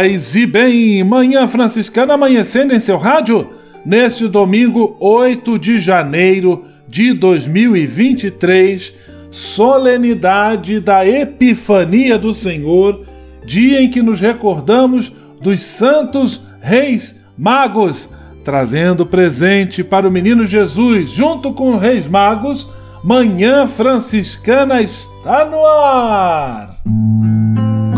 Paz e bem, Manhã Franciscana amanhecendo em seu rádio neste domingo 8 de janeiro de 2023, solenidade da Epifania do Senhor, dia em que nos recordamos dos santos reis magos, trazendo presente para o menino Jesus, junto com os reis magos. Manhã Franciscana está no ar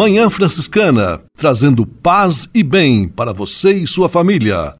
Manhã Franciscana, trazendo paz e bem para você e sua família.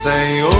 Senhor,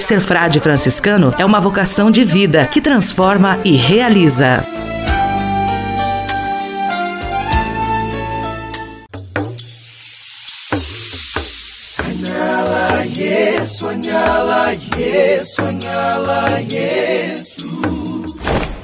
Ser frade franciscano é uma vocação de vida que transforma e realiza. Yes, sonhala, yes.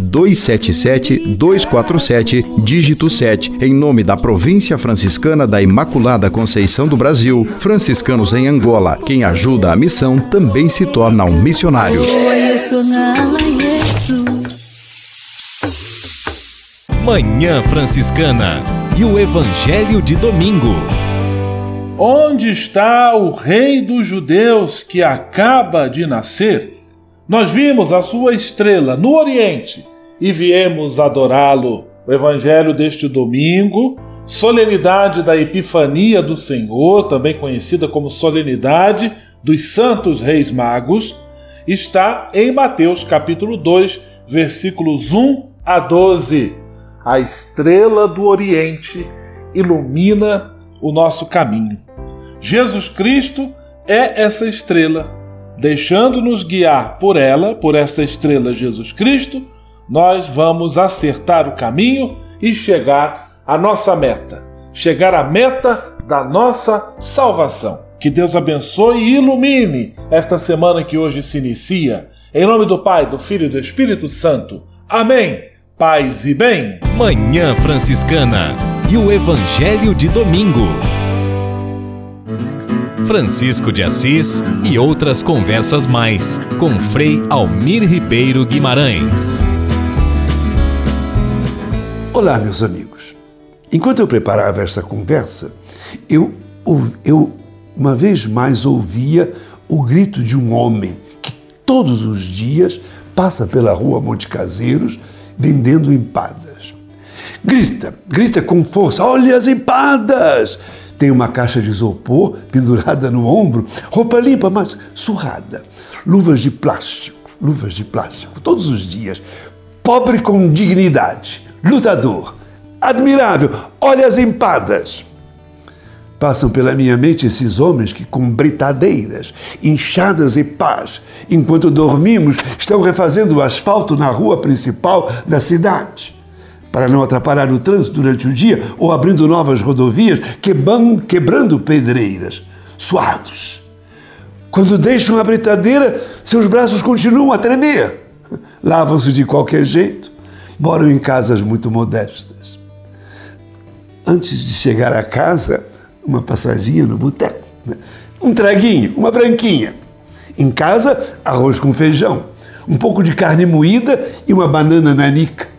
277-247, dígito 7, em nome da Província Franciscana da Imaculada Conceição do Brasil, franciscanos em Angola. Quem ajuda a missão também se torna um missionário. Manhã Franciscana e o Evangelho de Domingo. Onde está o Rei dos Judeus que acaba de nascer? Nós vimos a sua estrela no Oriente e viemos adorá-lo. O Evangelho deste domingo, solenidade da Epifania do Senhor, também conhecida como solenidade dos Santos Reis Magos, está em Mateus capítulo 2, versículos 1 a 12. A estrela do Oriente ilumina o nosso caminho. Jesus Cristo é essa estrela. Deixando-nos guiar por ela, por esta estrela Jesus Cristo, nós vamos acertar o caminho e chegar à nossa meta, chegar à meta da nossa salvação. Que Deus abençoe e ilumine esta semana que hoje se inicia. Em nome do Pai, do Filho e do Espírito Santo. Amém. Paz e bem. Manhã Franciscana e o Evangelho de Domingo. Francisco de Assis e outras conversas mais com Frei Almir Ribeiro Guimarães. Olá, meus amigos. Enquanto eu preparava esta conversa, eu, eu uma vez mais ouvia o grito de um homem que todos os dias passa pela rua Monte Caseiros vendendo empadas. Grita, grita com força: olha as empadas! Tem uma caixa de isopor pendurada no ombro, roupa limpa, mas surrada, luvas de plástico, luvas de plástico, todos os dias. Pobre com dignidade, lutador, admirável, olha as empadas. Passam pela minha mente esses homens que, com britadeiras, inchadas e pás, enquanto dormimos, estão refazendo o asfalto na rua principal da cidade para não atrapalhar o trânsito durante o dia ou abrindo novas rodovias, quebrando, pedreiras, suados. Quando deixam a britadeira, seus braços continuam a tremer. Lavam-se de qualquer jeito, moram em casas muito modestas. Antes de chegar a casa, uma passadinha no boteco, né? um traguinho, uma branquinha. Em casa, arroz com feijão, um pouco de carne moída e uma banana nanica.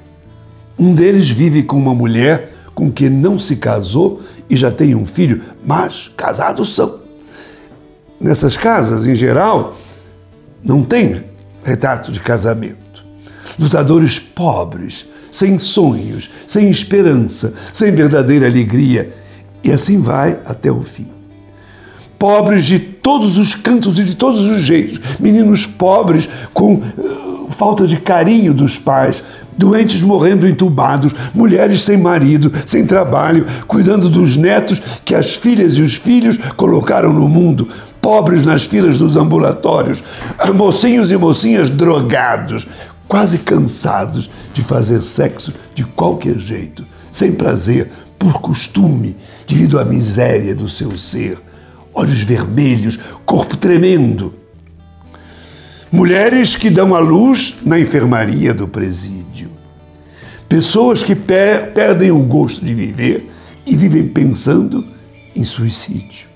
Um deles vive com uma mulher com quem não se casou e já tem um filho, mas casados são. Nessas casas, em geral, não tem retrato de casamento. lutadores pobres, sem sonhos, sem esperança, sem verdadeira alegria. E assim vai até o fim. Pobres de todos os cantos e de todos os jeitos. Meninos pobres com falta de carinho dos pais, doentes morrendo entubados, mulheres sem marido, sem trabalho, cuidando dos netos que as filhas e os filhos colocaram no mundo, pobres nas filas dos ambulatórios, mocinhos e mocinhas drogados, quase cansados de fazer sexo de qualquer jeito, sem prazer, por costume, devido à miséria do seu ser. Olhos vermelhos, corpo tremendo. Mulheres que dão à luz na enfermaria do presídio. Pessoas que per perdem o gosto de viver e vivem pensando em suicídio.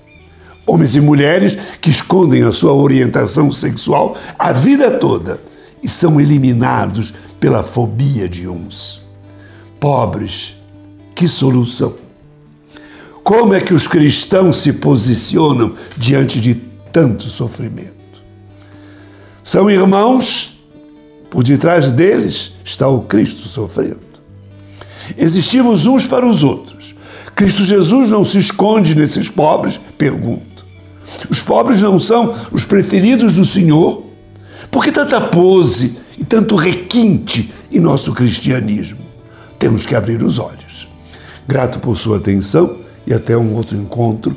Homens e mulheres que escondem a sua orientação sexual a vida toda e são eliminados pela fobia de uns. Pobres, que solução! Como é que os cristãos se posicionam diante de tanto sofrimento? São irmãos, por detrás deles está o Cristo sofrendo. Existimos uns para os outros. Cristo Jesus não se esconde nesses pobres? Pergunto. Os pobres não são os preferidos do Senhor? Por que tanta pose e tanto requinte em nosso cristianismo? Temos que abrir os olhos. Grato por sua atenção e até um outro encontro,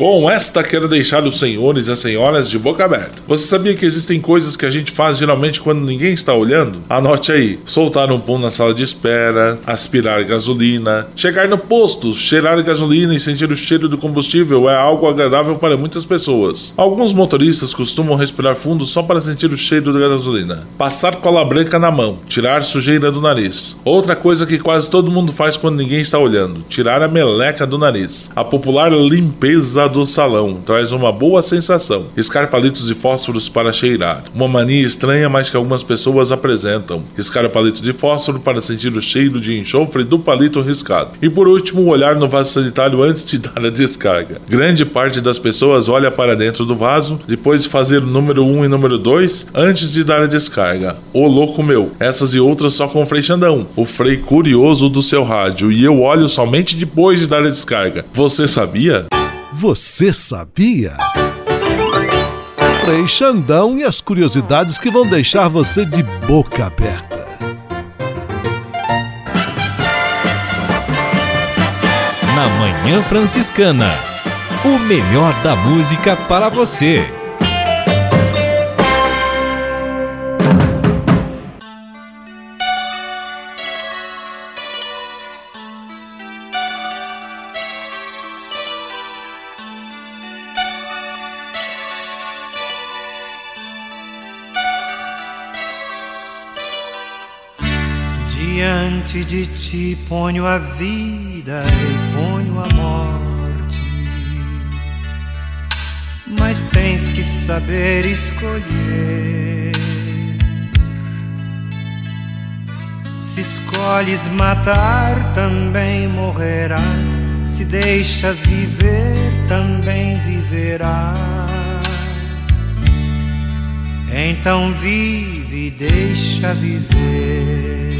Com esta quero deixar os senhores e as senhoras de boca aberta. Você sabia que existem coisas que a gente faz geralmente quando ninguém está olhando? Anote aí: soltar um pum na sala de espera, aspirar gasolina, chegar no posto, cheirar gasolina e sentir o cheiro do combustível é algo agradável para muitas pessoas. Alguns motoristas costumam respirar fundo só para sentir o cheiro da gasolina. Passar cola branca na mão, tirar sujeira do nariz. Outra coisa que quase todo mundo faz quando ninguém está olhando: tirar a meleca do nariz. A popular limpeza do salão traz uma boa sensação. Riscar palitos de fósforos para cheirar. Uma mania estranha, mas que algumas pessoas apresentam. Riscar o palito de fósforo para sentir o cheiro de enxofre do palito riscado. E por último, olhar no vaso sanitário antes de dar a descarga. Grande parte das pessoas olha para dentro do vaso, depois de fazer o número 1 um e número 2, antes de dar a descarga. Ô louco meu, essas e outras só com o Frei Xandão, o Frei curioso do seu rádio, e eu olho somente depois de dar a descarga. Você sabia? Você sabia? Frei Xandão e as curiosidades que vão deixar você de boca aberta. Na Manhã Franciscana, o melhor da música para você. Diante de ti ponho a vida e ponho a morte, mas tens que saber escolher. Se escolhes matar, também morrerás. Se deixas viver, também viverás. Então vive e deixa viver.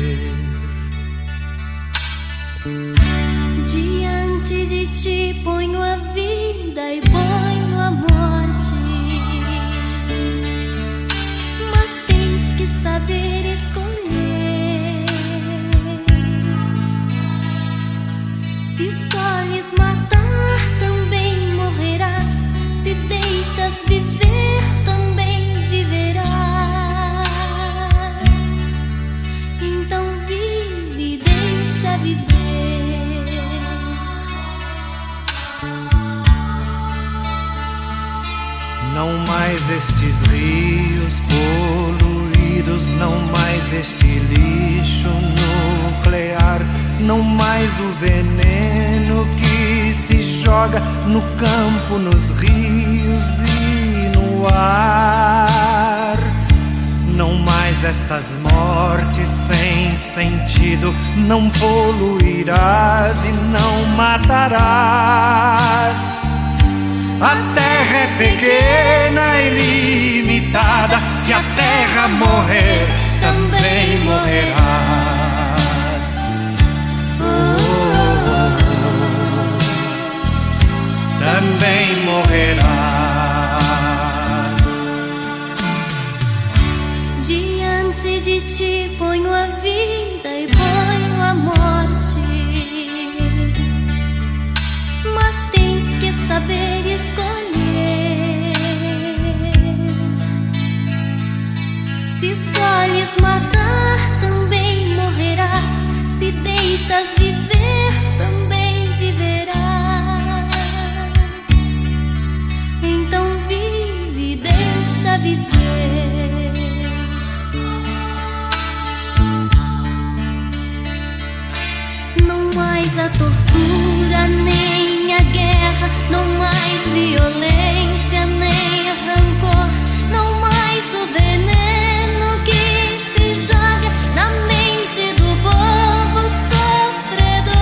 Tortura, nem a guerra, não mais violência, nem rancor, não mais o veneno que se joga na mente do povo sofredor.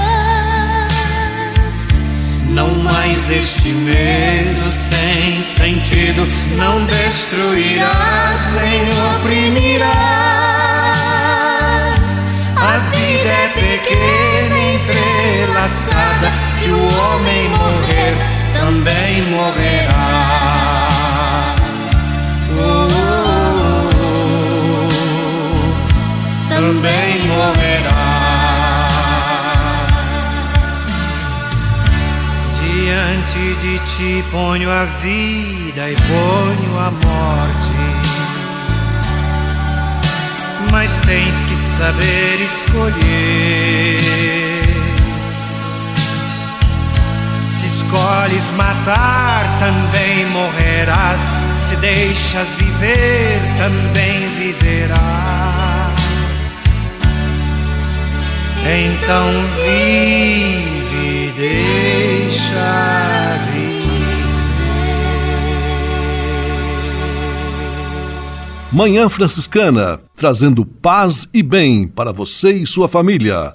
Não mais este medo sem sentido, não destruirás nem oprimirás. Pequena, entrelaçada. Se o homem morrer, também morrerá. Oh, oh, oh, também morrerá. Diante de ti ponho a vida e ponho a morte. Mas tens saber escolher. Se escolhes matar, também morrerás. Se deixas viver, também viverás. Então vive, deixa Manhã Franciscana, trazendo paz e bem para você e sua família.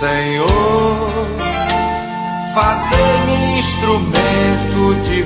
Senhor,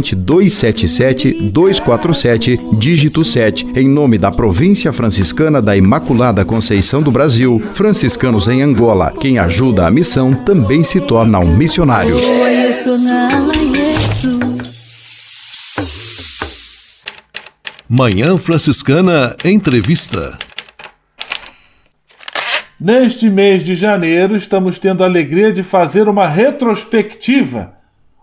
277-247, dígito 7, em nome da Província Franciscana da Imaculada Conceição do Brasil, franciscanos em Angola. Quem ajuda a missão também se torna um missionário. Manhã Franciscana Entrevista. Neste mês de janeiro, estamos tendo a alegria de fazer uma retrospectiva,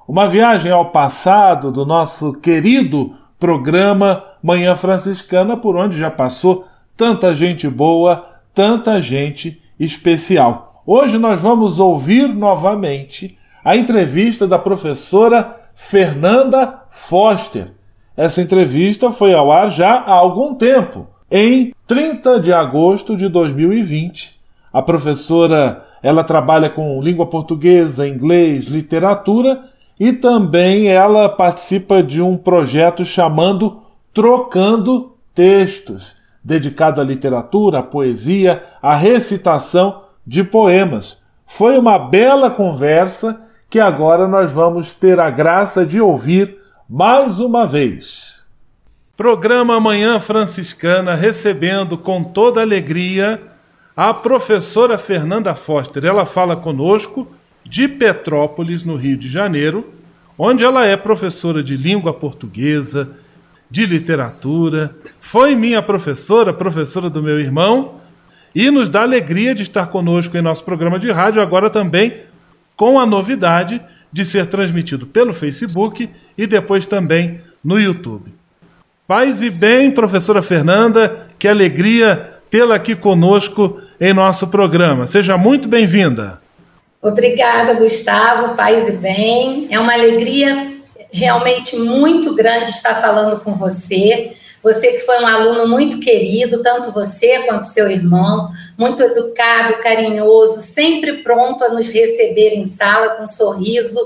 uma viagem ao passado do nosso querido programa Manhã Franciscana, por onde já passou tanta gente boa, tanta gente especial. Hoje nós vamos ouvir novamente a entrevista da professora Fernanda Foster. Essa entrevista foi ao ar já há algum tempo, em 30 de agosto de 2020. A professora, ela trabalha com língua portuguesa, inglês, literatura e também ela participa de um projeto chamando Trocando Textos, dedicado à literatura, à poesia, à recitação de poemas. Foi uma bela conversa que agora nós vamos ter a graça de ouvir mais uma vez. Programa Manhã Franciscana recebendo com toda alegria a professora Fernanda Foster. Ela fala conosco de Petrópolis, no Rio de Janeiro, onde ela é professora de língua portuguesa, de literatura, foi minha professora, professora do meu irmão, e nos dá alegria de estar conosco em nosso programa de rádio, agora também com a novidade de ser transmitido pelo Facebook e depois também no YouTube. Paz e bem, professora Fernanda, que alegria tê-la aqui conosco em nosso programa. Seja muito bem-vinda. Obrigada, Gustavo. Paz e bem. É uma alegria realmente muito grande estar falando com você. Você que foi um aluno muito querido, tanto você quanto seu irmão, muito educado, carinhoso, sempre pronto a nos receber em sala com um sorriso,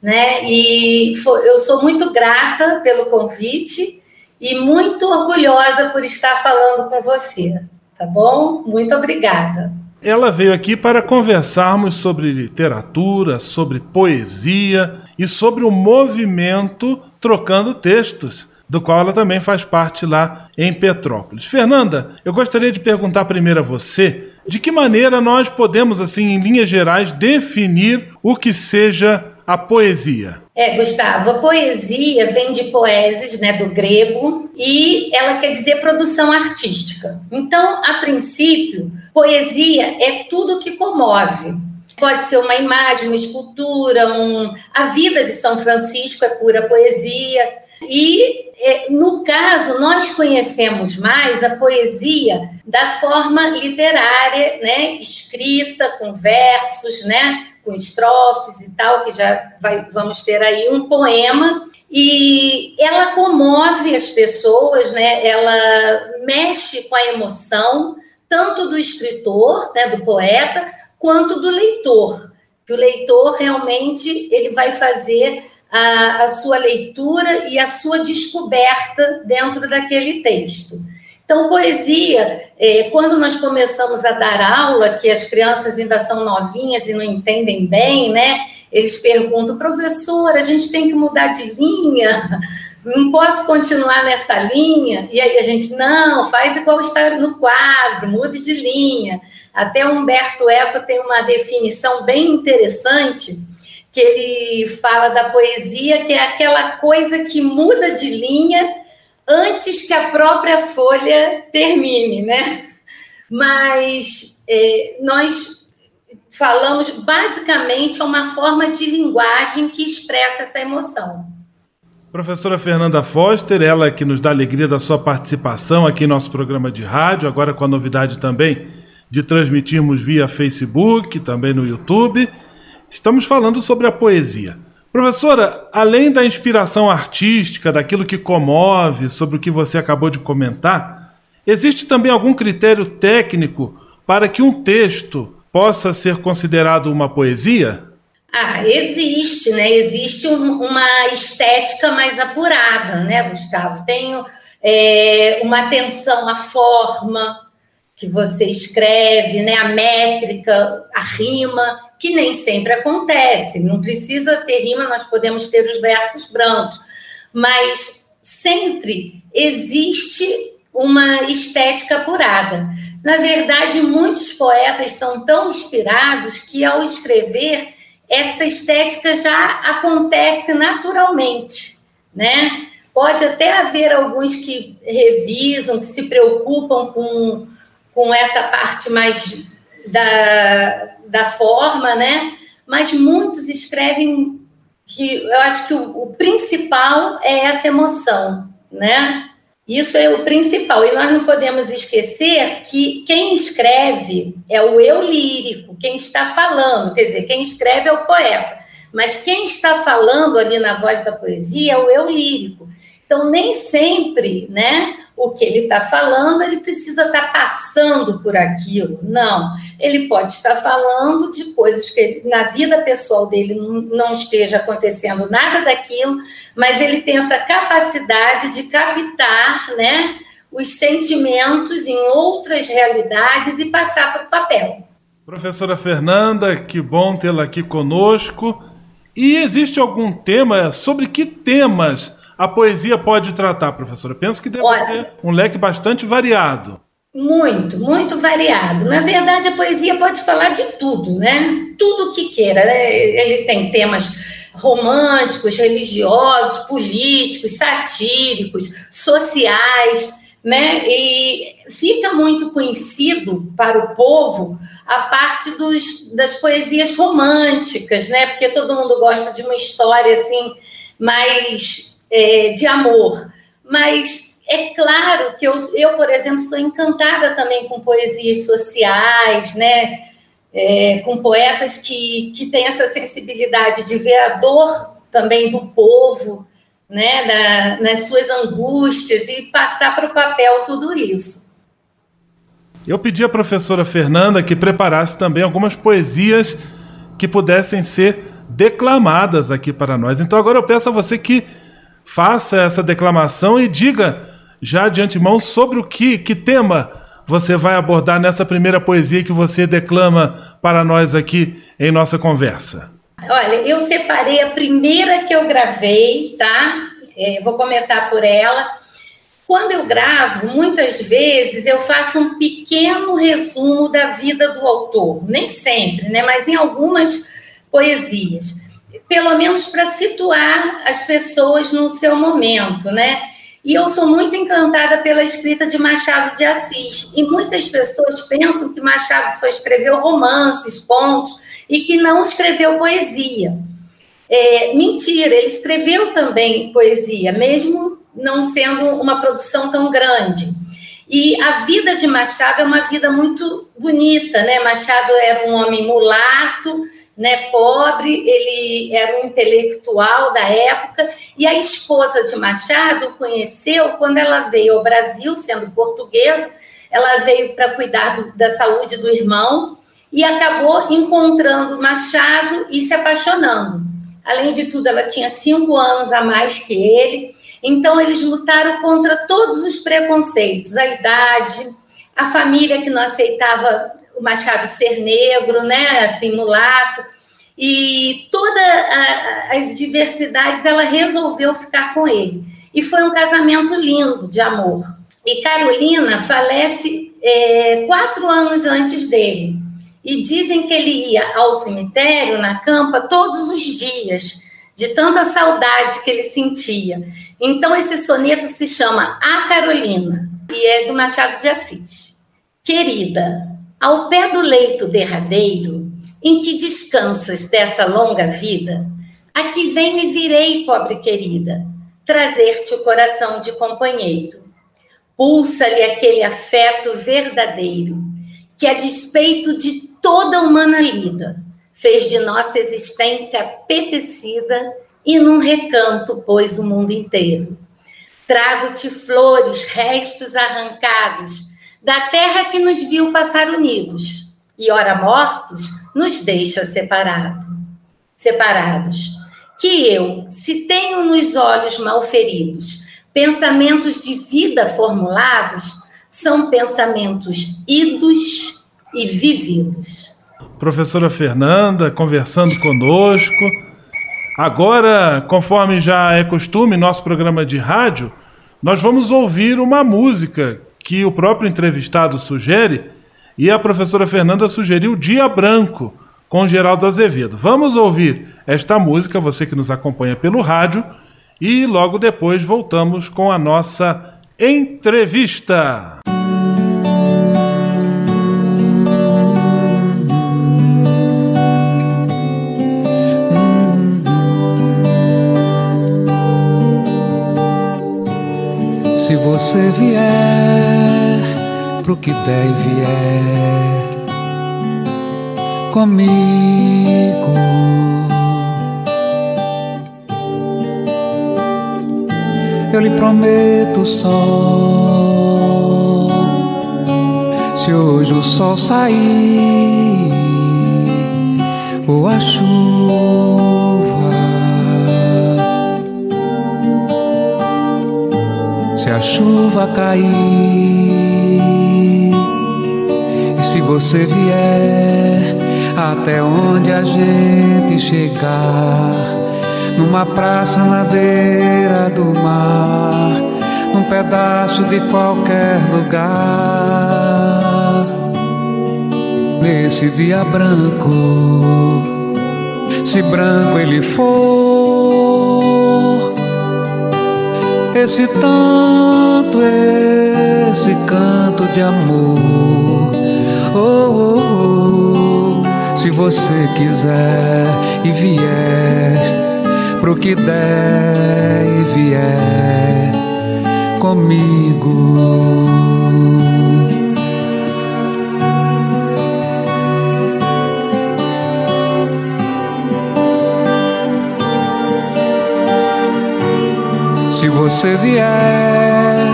né? E eu sou muito grata pelo convite e muito orgulhosa por estar falando com você tá bom? Muito obrigada. Ela veio aqui para conversarmos sobre literatura, sobre poesia e sobre o movimento Trocando Textos, do qual ela também faz parte lá em Petrópolis. Fernanda, eu gostaria de perguntar primeiro a você de que maneira nós podemos, assim, em linhas gerais, definir o que seja a poesia? É, Gustavo, a poesia vem de poeses, né, do grego, e ela quer dizer produção artística. Então, a princípio, poesia é tudo que comove. Pode ser uma imagem, uma escultura, um... a vida de São Francisco é pura poesia. E, é, no caso, nós conhecemos mais a poesia da forma literária, né, escrita, com versos, né, com estrofes e tal, que já vai, vamos ter aí um poema. E ela comove as pessoas, né? ela mexe com a emoção, tanto do escritor, né, do poeta, quanto do leitor. Que o leitor realmente ele vai fazer a, a sua leitura e a sua descoberta dentro daquele texto. Então, poesia, é, quando nós começamos a dar aula, que as crianças ainda são novinhas e não entendem bem, né? Eles perguntam, professor, a gente tem que mudar de linha, não posso continuar nessa linha. E aí a gente, não, faz igual está no quadro, mude de linha. Até Humberto Eco tem uma definição bem interessante, que ele fala da poesia, que é aquela coisa que muda de linha antes que a própria folha termine, né? Mas é, nós falamos basicamente é uma forma de linguagem que expressa essa emoção. Professora Fernanda Foster, ela que nos dá alegria da sua participação aqui em nosso programa de rádio, agora com a novidade também de transmitirmos via Facebook, também no YouTube. Estamos falando sobre a poesia. Professora, além da inspiração artística, daquilo que comove, sobre o que você acabou de comentar, existe também algum critério técnico para que um texto possa ser considerado uma poesia? Ah, existe, né? Existe um, uma estética mais apurada, né, Gustavo? Tenho é, uma atenção à forma que você escreve, né? A métrica, a rima que nem sempre acontece. Não precisa ter rima, nós podemos ter os versos brancos, mas sempre existe uma estética apurada. Na verdade, muitos poetas são tão inspirados que, ao escrever, essa estética já acontece naturalmente, né? Pode até haver alguns que revisam, que se preocupam com, com essa parte mais da, da forma, né? Mas muitos escrevem que eu acho que o, o principal é essa emoção, né? Isso é o principal. E nós não podemos esquecer que quem escreve é o eu lírico, quem está falando, quer dizer, quem escreve é o poeta. Mas quem está falando ali na voz da poesia é o eu lírico. Então, nem sempre, né, o que ele está falando, ele precisa estar tá passando por aquilo. Não. Ele pode estar falando de coisas que ele, na vida pessoal dele não, esteja acontecendo nada daquilo, mas ele tem essa capacidade de captar, né, os sentimentos em outras realidades e passar para o papel. Professora Fernanda, que bom tê-la aqui conosco. E existe algum tema, sobre que temas a poesia pode tratar, professora? Penso que deve Olha, ser um leque bastante variado. Muito, muito variado. Na verdade, a poesia pode falar de tudo, né? Tudo que queira. Né? Ele tem temas românticos, religiosos, políticos, satíricos, sociais, né? E fica muito conhecido para o povo a parte dos, das poesias românticas, né? Porque todo mundo gosta de uma história assim mais é, de amor. Mas é claro que eu, eu, por exemplo, sou encantada também com poesias sociais, né? É, com poetas que, que têm essa sensibilidade de ver a dor também do povo, né? Na, nas suas angústias e passar para o papel tudo isso. Eu pedi à professora Fernanda que preparasse também algumas poesias que pudessem ser declamadas aqui para nós. Então agora eu peço a você que faça essa declamação e diga já de antemão sobre o que, que tema você vai abordar nessa primeira poesia que você declama para nós aqui em nossa conversa. Olha, eu separei a primeira que eu gravei, tá? É, vou começar por ela. Quando eu gravo, muitas vezes eu faço um pequeno resumo da vida do autor, nem sempre, né? Mas em algumas poesias pelo menos para situar as pessoas no seu momento, né? E eu sou muito encantada pela escrita de Machado de Assis. E muitas pessoas pensam que Machado só escreveu romances, contos, e que não escreveu poesia. É, mentira, ele escreveu também poesia, mesmo não sendo uma produção tão grande. E a vida de Machado é uma vida muito bonita, né? Machado era um homem mulato, né, pobre, ele era um intelectual da época, e a esposa de Machado conheceu quando ela veio ao Brasil, sendo portuguesa, ela veio para cuidar do, da saúde do irmão e acabou encontrando Machado e se apaixonando. Além de tudo, ela tinha cinco anos a mais que ele, então eles lutaram contra todos os preconceitos, a idade, a família que não aceitava o Machado ser negro, né, assim, mulato, e todas as diversidades ela resolveu ficar com ele. E foi um casamento lindo, de amor. E Carolina falece é, quatro anos antes dele. E dizem que ele ia ao cemitério, na campa, todos os dias, de tanta saudade que ele sentia. Então, esse soneto se chama A Carolina, e é do Machado de Assis. Querida, ao pé do leito derradeiro, em que descansas dessa longa vida, aqui vem e virei, pobre querida, trazer-te o coração de companheiro. Pulsa-lhe aquele afeto verdadeiro, que a despeito de toda humana lida, fez de nossa existência apetecida e num recanto pôs o mundo inteiro. Trago-te flores, restos arrancados, da terra que nos viu passar unidos, e ora mortos, nos deixa separado, separados. Que eu, se tenho nos olhos mal feridos pensamentos de vida formulados, são pensamentos idos e vividos. Professora Fernanda conversando conosco. Agora, conforme já é costume, nosso programa de rádio, nós vamos ouvir uma música que o próprio entrevistado sugere, e a professora Fernanda sugeriu Dia Branco, com Geraldo Azevedo. Vamos ouvir esta música, você que nos acompanha pelo rádio, e logo depois voltamos com a nossa entrevista. Você vier pro que der e vier comigo, eu lhe prometo sol. Se hoje o sol sair ou a chuva, se a chuva cair. E se você vier até onde a gente chegar, numa praça na beira do mar, num pedaço de qualquer lugar, nesse dia branco, se branco ele for, esse tanto, esse canto de amor. Oh, oh, oh. Se você quiser e vier pro que der e vier comigo. Se você vier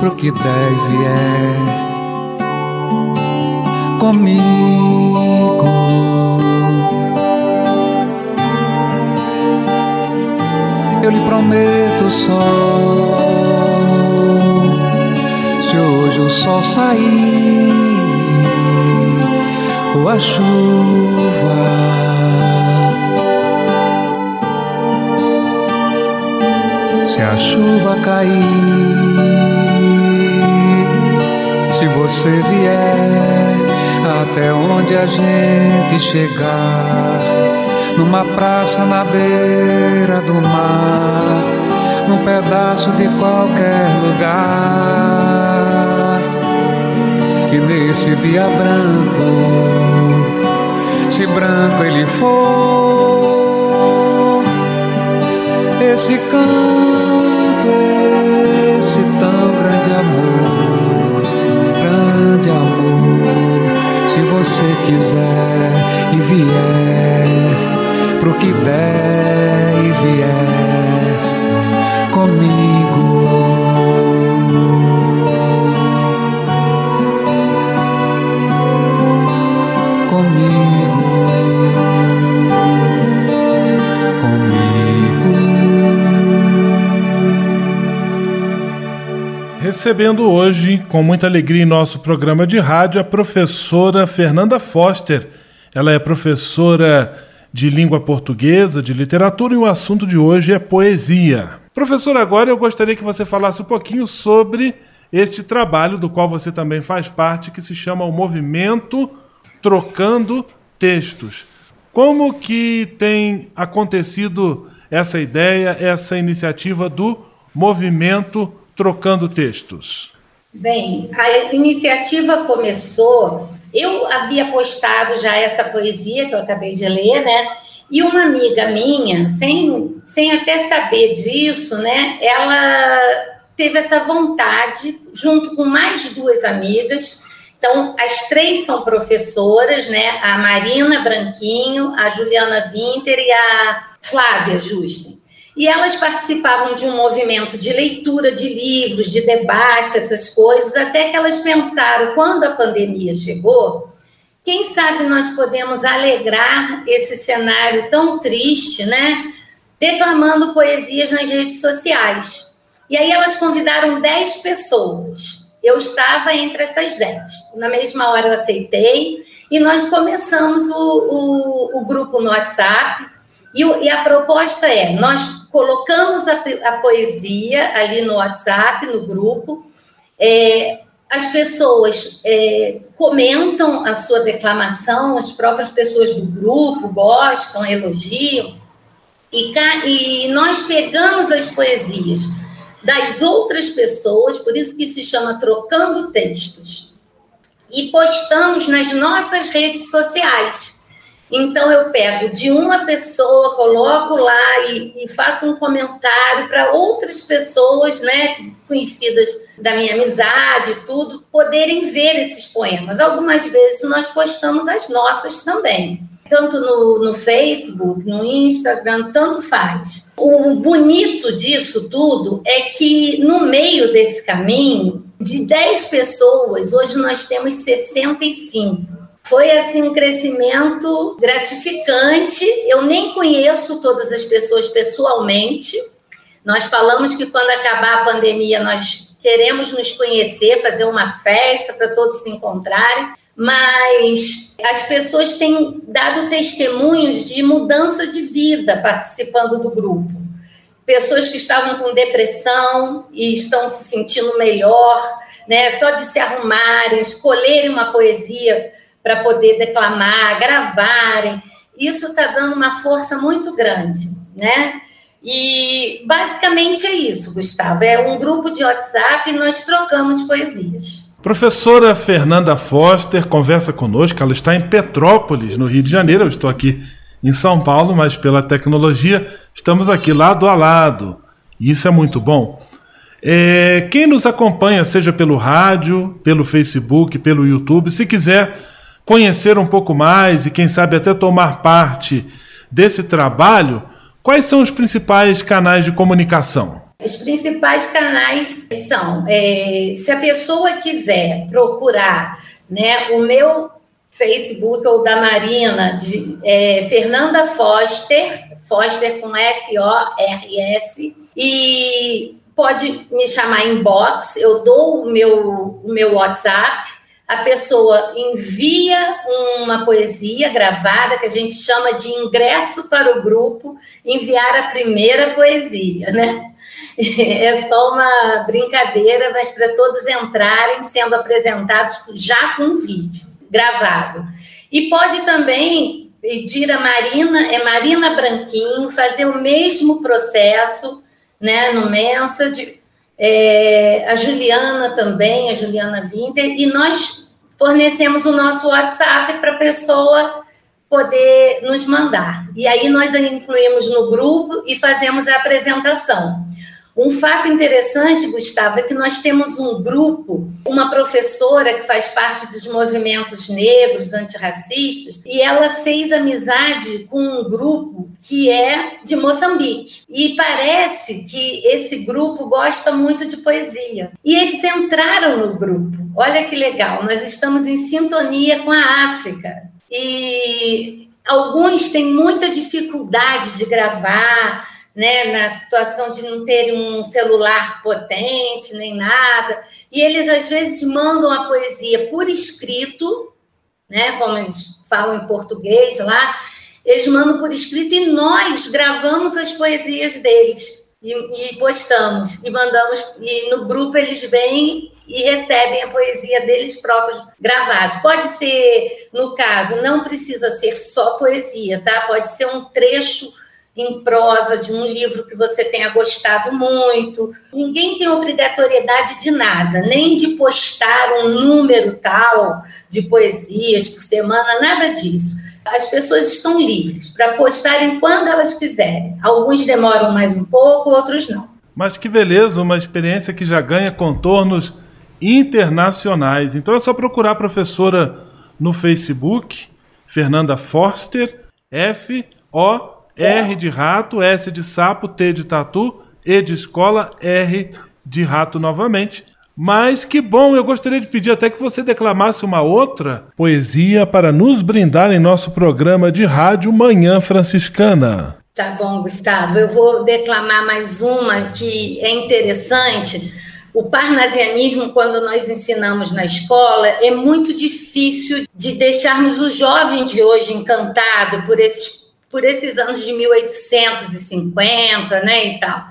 pro que der e vier comigo. Eu lhe prometo sol. Se hoje o sol sair ou a chuva. Se a chuva cair, se você vier até onde a gente chegar, numa praça na beira do mar, num pedaço de qualquer lugar. E nesse dia branco, se branco ele for, esse canto, Se você quiser e vier pro que der e vier comigo. Recebendo hoje, com muita alegria em nosso programa de rádio, a professora Fernanda Foster. Ela é professora de língua portuguesa, de literatura, e o assunto de hoje é poesia. Professora, agora eu gostaria que você falasse um pouquinho sobre este trabalho do qual você também faz parte, que se chama o Movimento Trocando Textos. Como que tem acontecido essa ideia, essa iniciativa do Movimento Trocando Textos? Bem, a iniciativa começou. Eu havia postado já essa poesia que eu acabei de ler, né? E uma amiga minha, sem, sem até saber disso, né? Ela teve essa vontade, junto com mais duas amigas. Então, as três são professoras, né? A Marina Branquinho, a Juliana Winter e a Flávia Justen. E elas participavam de um movimento de leitura de livros, de debate, essas coisas, até que elas pensaram, quando a pandemia chegou, quem sabe nós podemos alegrar esse cenário tão triste, né? Declamando poesias nas redes sociais. E aí elas convidaram 10 pessoas. Eu estava entre essas 10. Na mesma hora eu aceitei e nós começamos o, o, o grupo no WhatsApp. E, e, a proposta é: nós colocamos a, a, poesia ali no WhatsApp, no grupo, é, as pessoas é, comentam a sua declamação, as próprias pessoas do grupo gostam, elogiam, e, e nós pegamos as poesias das outras pessoas, por isso que se chama Trocando Textos, e postamos nas nossas redes sociais. Então eu pego de uma pessoa, coloco lá e, e faço um comentário para outras pessoas, né, conhecidas da minha amizade, tudo, poderem ver esses poemas. Algumas vezes nós postamos as nossas também. Tanto no, no Facebook, no Instagram, tanto faz. O bonito disso tudo é que no meio desse caminho, de 10 pessoas, hoje nós temos 65 foi assim um crescimento gratificante. Eu nem conheço todas as pessoas pessoalmente. Nós falamos que quando acabar a pandemia nós queremos nos conhecer, fazer uma festa para todos se encontrarem, mas as pessoas têm dado testemunhos de mudança de vida participando do grupo. Pessoas que estavam com depressão e estão se sentindo melhor, né? Só de se arrumarem, escolherem uma poesia para poder declamar, gravarem. Isso está dando uma força muito grande, né? E basicamente é isso, Gustavo. É um grupo de WhatsApp e nós trocamos poesias. Professora Fernanda Foster conversa conosco. Ela está em Petrópolis, no Rio de Janeiro. Eu estou aqui em São Paulo, mas pela tecnologia estamos aqui lado a lado. E isso é muito bom. É, quem nos acompanha, seja pelo rádio, pelo Facebook, pelo YouTube, se quiser conhecer um pouco mais e, quem sabe, até tomar parte desse trabalho, quais são os principais canais de comunicação? Os principais canais são, é, se a pessoa quiser procurar né, o meu Facebook ou da Marina, de é, Fernanda Foster, Foster com F-O-R-S, e pode me chamar inbox, eu dou o meu, o meu WhatsApp, a pessoa envia uma poesia gravada, que a gente chama de ingresso para o grupo, enviar a primeira poesia, né? É só uma brincadeira, mas para todos entrarem sendo apresentados já com vídeo gravado. E pode também pedir a Marina, é Marina Branquinho, fazer o mesmo processo né, no Mensa, de é, a Juliana também, a Juliana Winter, e nós fornecemos o nosso WhatsApp para a pessoa poder nos mandar. E aí nós incluímos no grupo e fazemos a apresentação. Um fato interessante, Gustavo, é que nós temos um grupo, uma professora que faz parte dos movimentos negros, antirracistas, e ela fez amizade com um grupo que é de Moçambique. E parece que esse grupo gosta muito de poesia. E eles entraram no grupo. Olha que legal, nós estamos em sintonia com a África. E alguns têm muita dificuldade de gravar, né, na situação de não ter um celular potente nem nada, e eles às vezes mandam a poesia por escrito, né, como eles falam em português lá, eles mandam por escrito e nós gravamos as poesias deles e, e postamos e mandamos e no grupo eles vêm e recebem a poesia deles próprios gravados. Pode ser, no caso, não precisa ser só poesia, tá? Pode ser um trecho em prosa de um livro que você tenha gostado muito. Ninguém tem obrigatoriedade de nada, nem de postar um número tal de poesias por semana, nada disso. As pessoas estão livres para postarem quando elas quiserem. Alguns demoram mais um pouco, outros não. Mas que beleza, uma experiência que já ganha contornos internacionais. Então é só procurar a professora no Facebook, Fernanda Forster, F O R de rato, S de sapo, T de tatu, E de escola, R de rato novamente. Mas que bom, eu gostaria de pedir até que você declamasse uma outra poesia para nos brindar em nosso programa de rádio Manhã Franciscana. Tá bom, Gustavo. Eu vou declamar mais uma que é interessante. O parnasianismo, quando nós ensinamos na escola, é muito difícil de deixarmos o jovem de hoje encantado por esses por esses anos de 1850, né, e tal.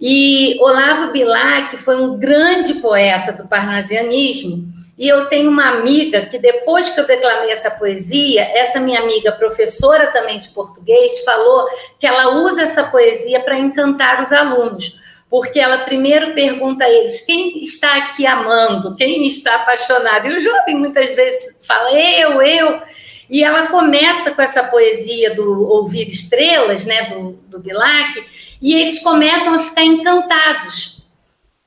E Olavo Bilac foi um grande poeta do parnasianismo, e eu tenho uma amiga que depois que eu declamei essa poesia, essa minha amiga, professora também de português, falou que ela usa essa poesia para encantar os alunos, porque ela primeiro pergunta a eles quem está aqui amando, quem está apaixonado. E o jovem muitas vezes fala eu, eu. E ela começa com essa poesia do Ouvir Estrelas, né, do, do Bilac, e eles começam a ficar encantados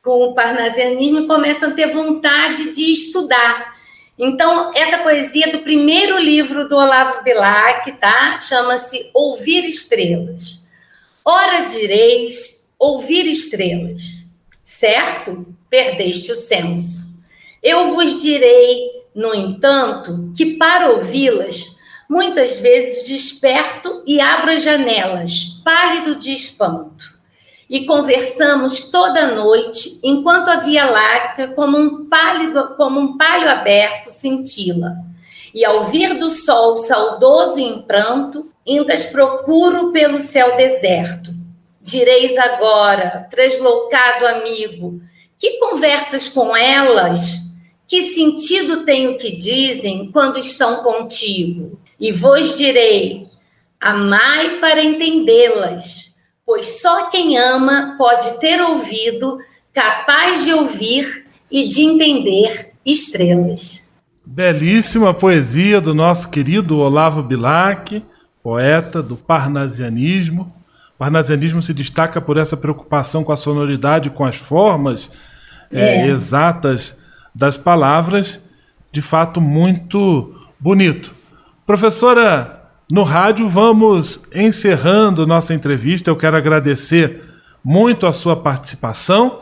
com o parnasianismo e começam a ter vontade de estudar. Então, essa poesia do primeiro livro do Olavo Bilac, tá? Chama-se Ouvir Estrelas. Ora direis, ouvir estrelas, certo? Perdeste o senso. Eu vos direi, no entanto, que para ouvi-las, muitas vezes desperto e abro as janelas, pálido de espanto e conversamos toda noite, enquanto a Via Láctea, como um pálido, como um palho aberto, cintila. E ao vir do sol saudoso e em pranto, indas procuro pelo céu deserto. Direis agora, tresloucado amigo, que conversas com elas? Que sentido tem o que dizem quando estão contigo? E vos direi: amai para entendê-las pois só quem ama pode ter ouvido capaz de ouvir e de entender estrelas. Belíssima poesia do nosso querido Olavo Bilac, poeta do parnasianismo. O parnasianismo se destaca por essa preocupação com a sonoridade, com as formas é. É, exatas das palavras, de fato muito bonito. Professora no rádio, vamos encerrando nossa entrevista. Eu quero agradecer muito a sua participação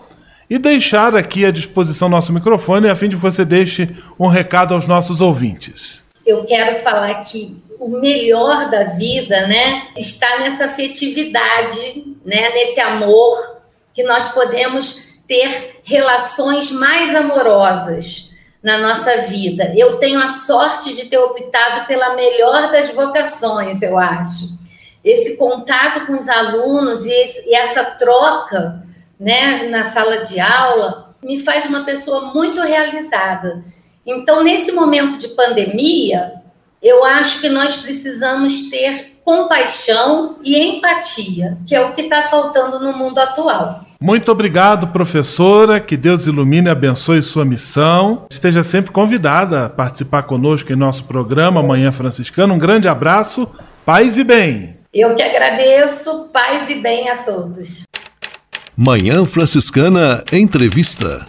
e deixar aqui à disposição nosso microfone a fim de que você deixe um recado aos nossos ouvintes. Eu quero falar que o melhor da vida, né, está nessa afetividade, né, nesse amor que nós podemos ter relações mais amorosas na nossa vida. Eu tenho a sorte de ter optado pela melhor das vocações, eu acho. Esse contato com os alunos e, esse, e essa troca né, na sala de aula me faz uma pessoa muito realizada. Então, nesse momento de pandemia, eu acho que nós precisamos ter compaixão e empatia, que é o que está faltando no mundo atual. Muito obrigado, professora. Que Deus ilumine e abençoe sua missão. Esteja sempre convidada a participar conosco em nosso programa Manhã Franciscana. Um grande abraço, paz e bem. Eu que agradeço, paz e bem a todos. Manhã Franciscana Entrevista.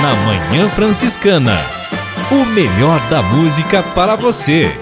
Na Manhã Franciscana, o melhor da música para você.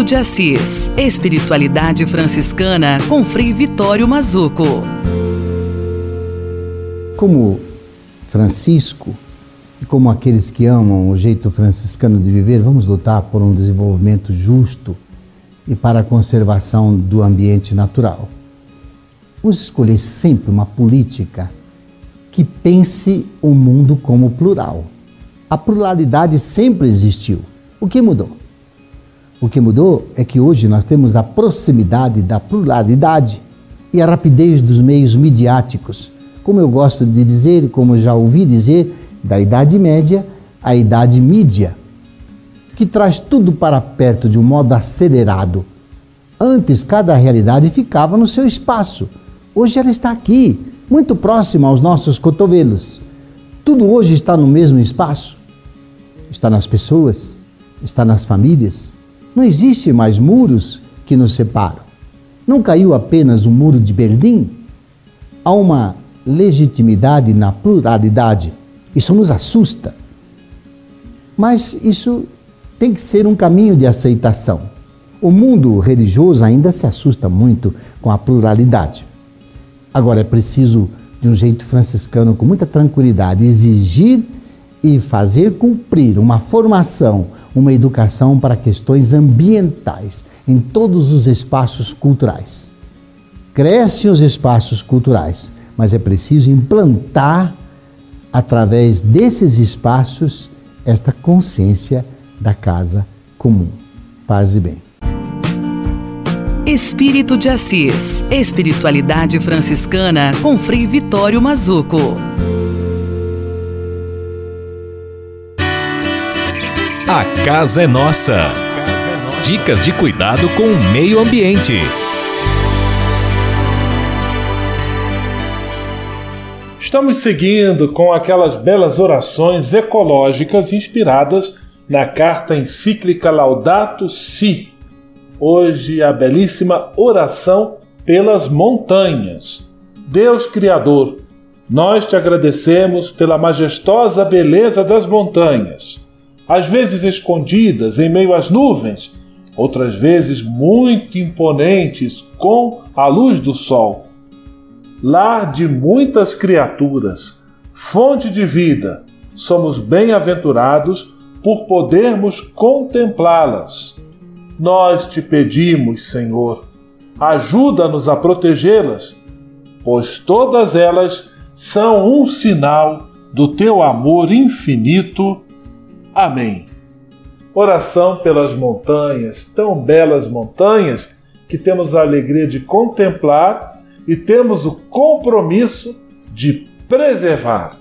Espírito de Assis. Espiritualidade franciscana com Frei Vitório Mazuco. Como Francisco e como aqueles que amam o jeito franciscano de viver, vamos lutar por um desenvolvimento justo e para a conservação do ambiente natural. Vamos escolher sempre uma política que pense o mundo como plural. A pluralidade sempre existiu. O que mudou? O que mudou é que hoje nós temos a proximidade da pluralidade e a rapidez dos meios midiáticos. Como eu gosto de dizer, como já ouvi dizer, da Idade Média à Idade Mídia, que traz tudo para perto de um modo acelerado. Antes, cada realidade ficava no seu espaço. Hoje ela está aqui, muito próxima aos nossos cotovelos. Tudo hoje está no mesmo espaço. Está nas pessoas, está nas famílias. Não existe mais muros que nos separam. Não caiu apenas o muro de Berlim? Há uma legitimidade na pluralidade. Isso nos assusta. Mas isso tem que ser um caminho de aceitação. O mundo religioso ainda se assusta muito com a pluralidade. Agora é preciso, de um jeito franciscano, com muita tranquilidade, exigir e fazer cumprir uma formação, uma educação para questões ambientais em todos os espaços culturais. Crescem os espaços culturais, mas é preciso implantar, através desses espaços, esta consciência da casa comum. Paz e bem. Espírito de Assis. Espiritualidade franciscana com Frei Vitório Mazuco. A casa é nossa. Dicas de cuidado com o meio ambiente. Estamos seguindo com aquelas belas orações ecológicas inspiradas na carta encíclica Laudato Si. Hoje a belíssima oração pelas montanhas. Deus Criador, nós te agradecemos pela majestosa beleza das montanhas, às vezes escondidas em meio às nuvens, outras vezes muito imponentes com a luz do sol. Lar de muitas criaturas, fonte de vida, somos bem-aventurados por podermos contemplá-las. Nós te pedimos, Senhor, ajuda-nos a protegê-las, pois todas elas são um sinal do teu amor infinito. Amém. Oração pelas montanhas, tão belas montanhas que temos a alegria de contemplar e temos o compromisso de preservar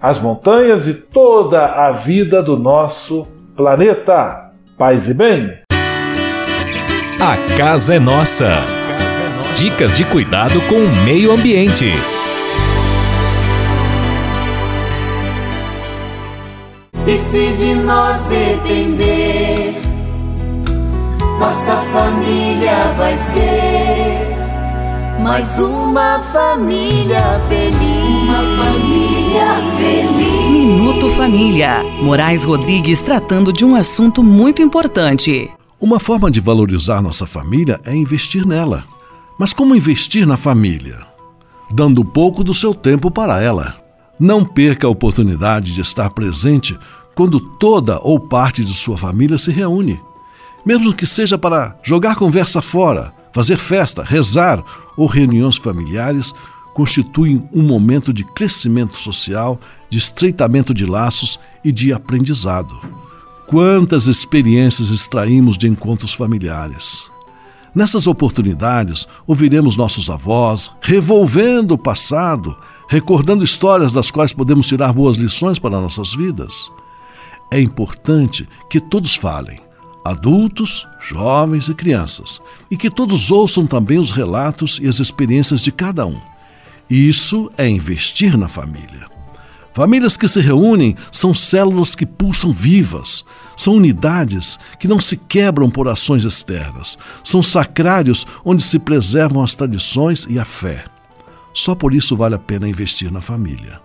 as montanhas e toda a vida do nosso planeta. Paz e bem. A casa é nossa. Dicas de cuidado com o meio ambiente. E se de nós depender, nossa família vai ser mais uma família feliz. Uma família feliz. Minuto Família. Moraes Rodrigues tratando de um assunto muito importante. Uma forma de valorizar nossa família é investir nela. Mas como investir na família? Dando pouco do seu tempo para ela. Não perca a oportunidade de estar presente quando toda ou parte de sua família se reúne. Mesmo que seja para jogar conversa fora, fazer festa, rezar ou reuniões familiares, constituem um momento de crescimento social, de estreitamento de laços e de aprendizado. Quantas experiências extraímos de encontros familiares! Nessas oportunidades, ouviremos nossos avós revolvendo o passado, recordando histórias das quais podemos tirar boas lições para nossas vidas. É importante que todos falem, adultos, jovens e crianças, e que todos ouçam também os relatos e as experiências de cada um. Isso é investir na família. Famílias que se reúnem são células que pulsam vivas, são unidades que não se quebram por ações externas, são sacrários onde se preservam as tradições e a fé. Só por isso vale a pena investir na família.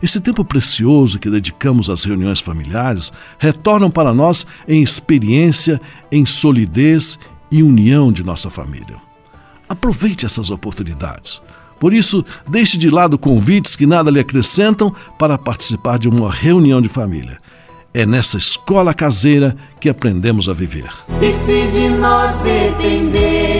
Esse tempo precioso que dedicamos às reuniões familiares retornam para nós em experiência, em solidez e união de nossa família. Aproveite essas oportunidades. Por isso, deixe de lado convites que nada lhe acrescentam para participar de uma reunião de família. É nessa escola caseira que aprendemos a viver. E se de nós depender,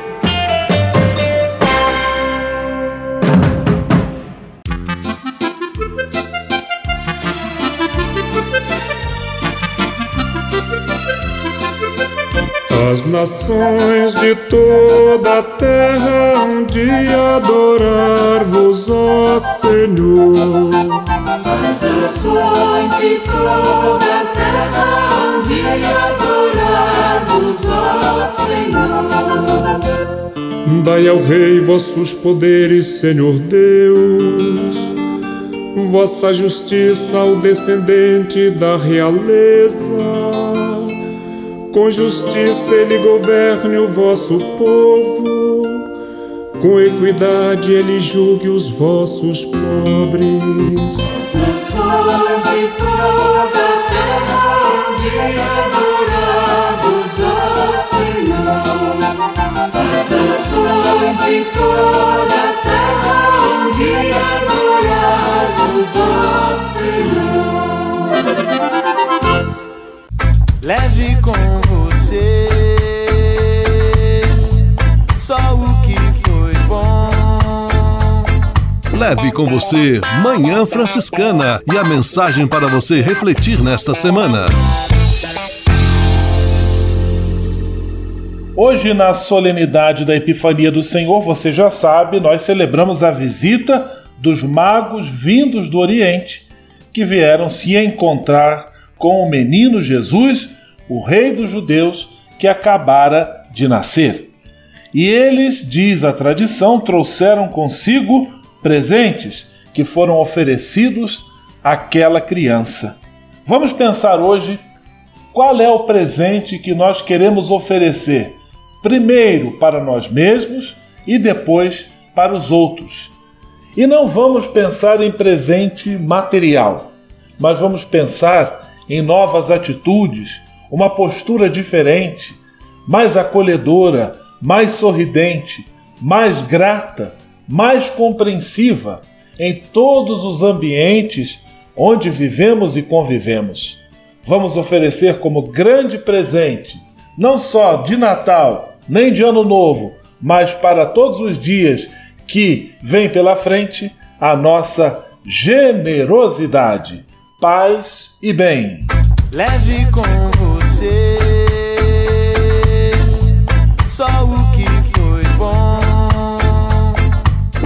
As nações de toda a terra hão de adorar-vos, ó Senhor. As nações de toda a terra hão de adorar-vos, ó Senhor. Dai ao Rei vossos poderes, Senhor Deus, vossa justiça ao descendente da realeza. Com justiça ele governe o vosso povo, com equidade ele julgue os vossos pobres. As nações de toda a terra de adorar-vos, ó Senhor. As nações de toda a terra de adorar-vos, ó Senhor. Leve com Leve com você Manhã Franciscana e a mensagem para você refletir nesta semana. Hoje, na solenidade da Epifania do Senhor, você já sabe, nós celebramos a visita dos magos vindos do Oriente, que vieram se encontrar com o menino Jesus, o Rei dos Judeus, que acabara de nascer. E eles, diz a tradição, trouxeram consigo presentes que foram oferecidos àquela criança. Vamos pensar hoje qual é o presente que nós queremos oferecer, primeiro para nós mesmos e depois para os outros. E não vamos pensar em presente material, mas vamos pensar em novas atitudes, uma postura diferente, mais acolhedora, mais sorridente, mais grata, mais compreensiva em todos os ambientes onde vivemos e convivemos. Vamos oferecer como grande presente, não só de Natal, nem de Ano Novo, mas para todos os dias que vêm pela frente, a nossa generosidade, paz e bem. Leve com você